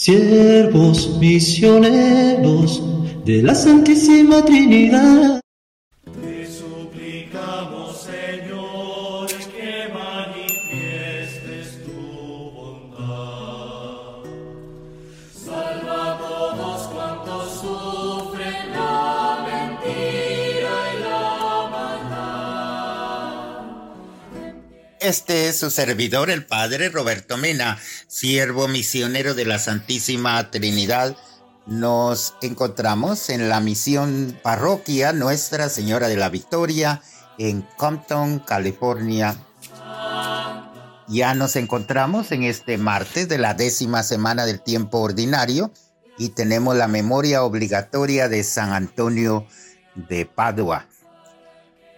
siervos misioneros de la Santísima Trinidad. Este es su servidor, el Padre Roberto Mena, siervo misionero de la Santísima Trinidad. Nos encontramos en la misión parroquia Nuestra Señora de la Victoria en Compton, California. Ya nos encontramos en este martes de la décima semana del tiempo ordinario y tenemos la memoria obligatoria de San Antonio de Padua.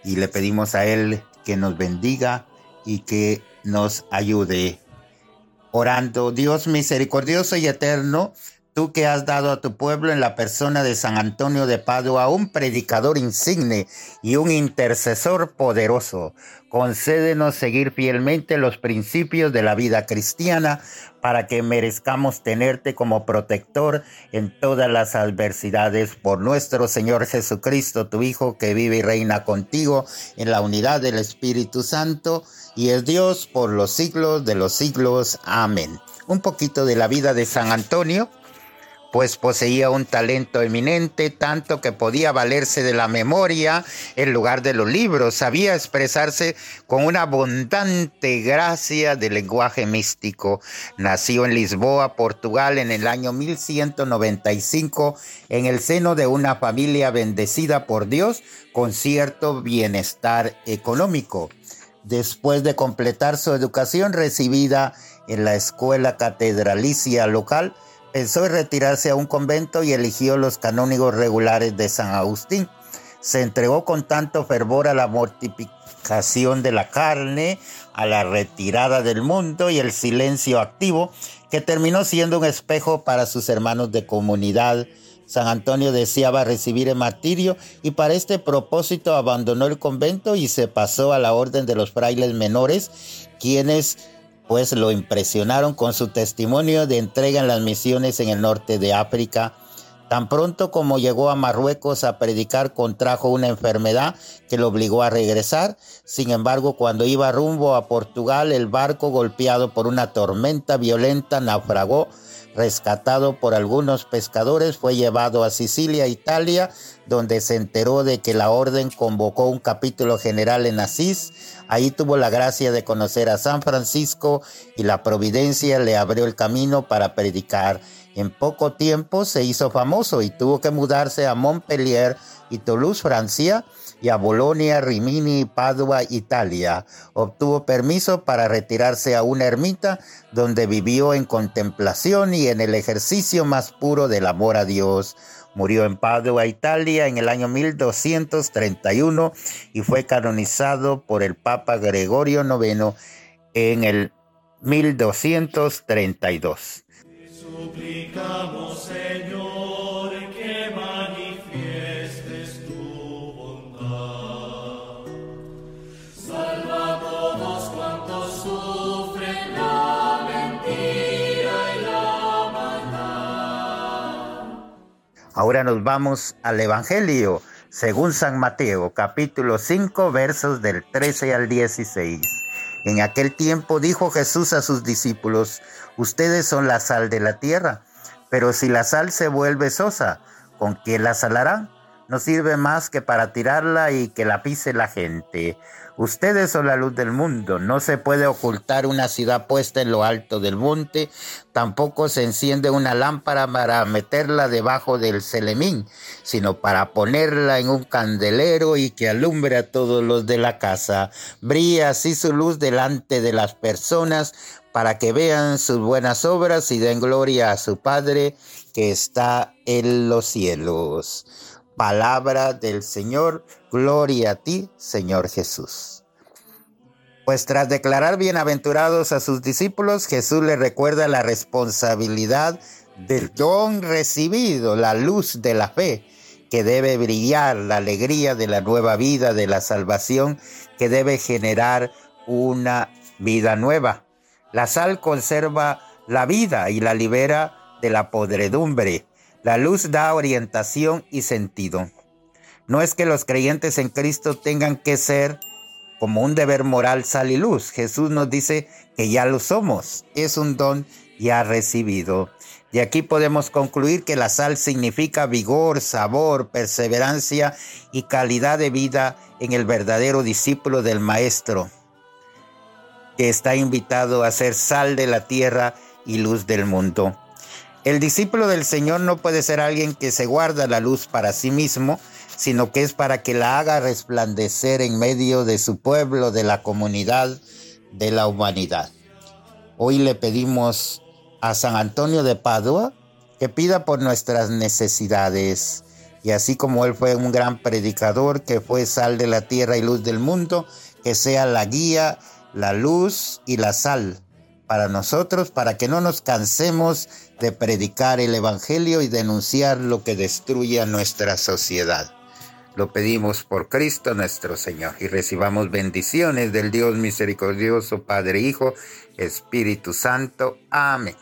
Y le pedimos a él que nos bendiga y que nos ayude. Orando, Dios misericordioso y eterno, tú que has dado a tu pueblo en la persona de San Antonio de Padua un predicador insigne y un intercesor poderoso, concédenos seguir fielmente los principios de la vida cristiana para que merezcamos tenerte como protector en todas las adversidades por nuestro Señor Jesucristo, tu Hijo, que vive y reina contigo en la unidad del Espíritu Santo y es Dios por los siglos de los siglos. Amén. Un poquito de la vida de San Antonio pues poseía un talento eminente, tanto que podía valerse de la memoria en lugar de los libros, sabía expresarse con una abundante gracia de lenguaje místico. Nació en Lisboa, Portugal, en el año 1195, en el seno de una familia bendecida por Dios con cierto bienestar económico. Después de completar su educación recibida en la escuela catedralicia local, pensó en retirarse a un convento y eligió los canónigos regulares de San Agustín. Se entregó con tanto fervor a la mortificación de la carne, a la retirada del mundo y el silencio activo, que terminó siendo un espejo para sus hermanos de comunidad. San Antonio deseaba recibir el martirio y para este propósito abandonó el convento y se pasó a la orden de los frailes menores, quienes pues lo impresionaron con su testimonio de entrega en las misiones en el norte de África. Tan pronto como llegó a Marruecos a predicar, contrajo una enfermedad que lo obligó a regresar. Sin embargo, cuando iba rumbo a Portugal, el barco, golpeado por una tormenta violenta, naufragó rescatado por algunos pescadores, fue llevado a Sicilia, Italia, donde se enteró de que la orden convocó un capítulo general en Asís. Ahí tuvo la gracia de conocer a San Francisco y la providencia le abrió el camino para predicar. En poco tiempo se hizo famoso y tuvo que mudarse a Montpellier y Toulouse, Francia, y a Bolonia, Rimini, Padua, Italia. Obtuvo permiso para retirarse a una ermita donde vivió en contemplación y en el ejercicio más puro del amor a Dios. Murió en Padua, Italia, en el año 1231 y fue canonizado por el Papa Gregorio IX en el 1232. suplicamos, Ahora nos vamos al Evangelio según San Mateo, capítulo 5, versos del 13 al 16. En aquel tiempo dijo Jesús a sus discípulos, ustedes son la sal de la tierra, pero si la sal se vuelve sosa, ¿con qué la salarán? No sirve más que para tirarla y que la pise la gente. Ustedes son la luz del mundo. No se puede ocultar una ciudad puesta en lo alto del monte. Tampoco se enciende una lámpara para meterla debajo del celemín, sino para ponerla en un candelero y que alumbre a todos los de la casa. Brilla así su luz delante de las personas para que vean sus buenas obras y den gloria a su Padre que está en los cielos. Palabra del Señor, gloria a ti, Señor Jesús. Pues tras declarar bienaventurados a sus discípulos, Jesús les recuerda la responsabilidad del don recibido, la luz de la fe, que debe brillar, la alegría de la nueva vida, de la salvación, que debe generar una vida nueva. La sal conserva la vida y la libera de la podredumbre. La luz da orientación y sentido. No es que los creyentes en Cristo tengan que ser como un deber moral sal y luz. Jesús nos dice que ya lo somos. Es un don ya recibido. Y aquí podemos concluir que la sal significa vigor, sabor, perseverancia y calidad de vida en el verdadero discípulo del Maestro, que está invitado a ser sal de la tierra y luz del mundo. El discípulo del Señor no puede ser alguien que se guarda la luz para sí mismo, sino que es para que la haga resplandecer en medio de su pueblo, de la comunidad, de la humanidad. Hoy le pedimos a San Antonio de Padua que pida por nuestras necesidades. Y así como él fue un gran predicador, que fue sal de la tierra y luz del mundo, que sea la guía, la luz y la sal para nosotros, para que no nos cansemos de predicar el Evangelio y denunciar lo que destruye a nuestra sociedad. Lo pedimos por Cristo nuestro Señor y recibamos bendiciones del Dios misericordioso, Padre, Hijo, Espíritu Santo. Amén.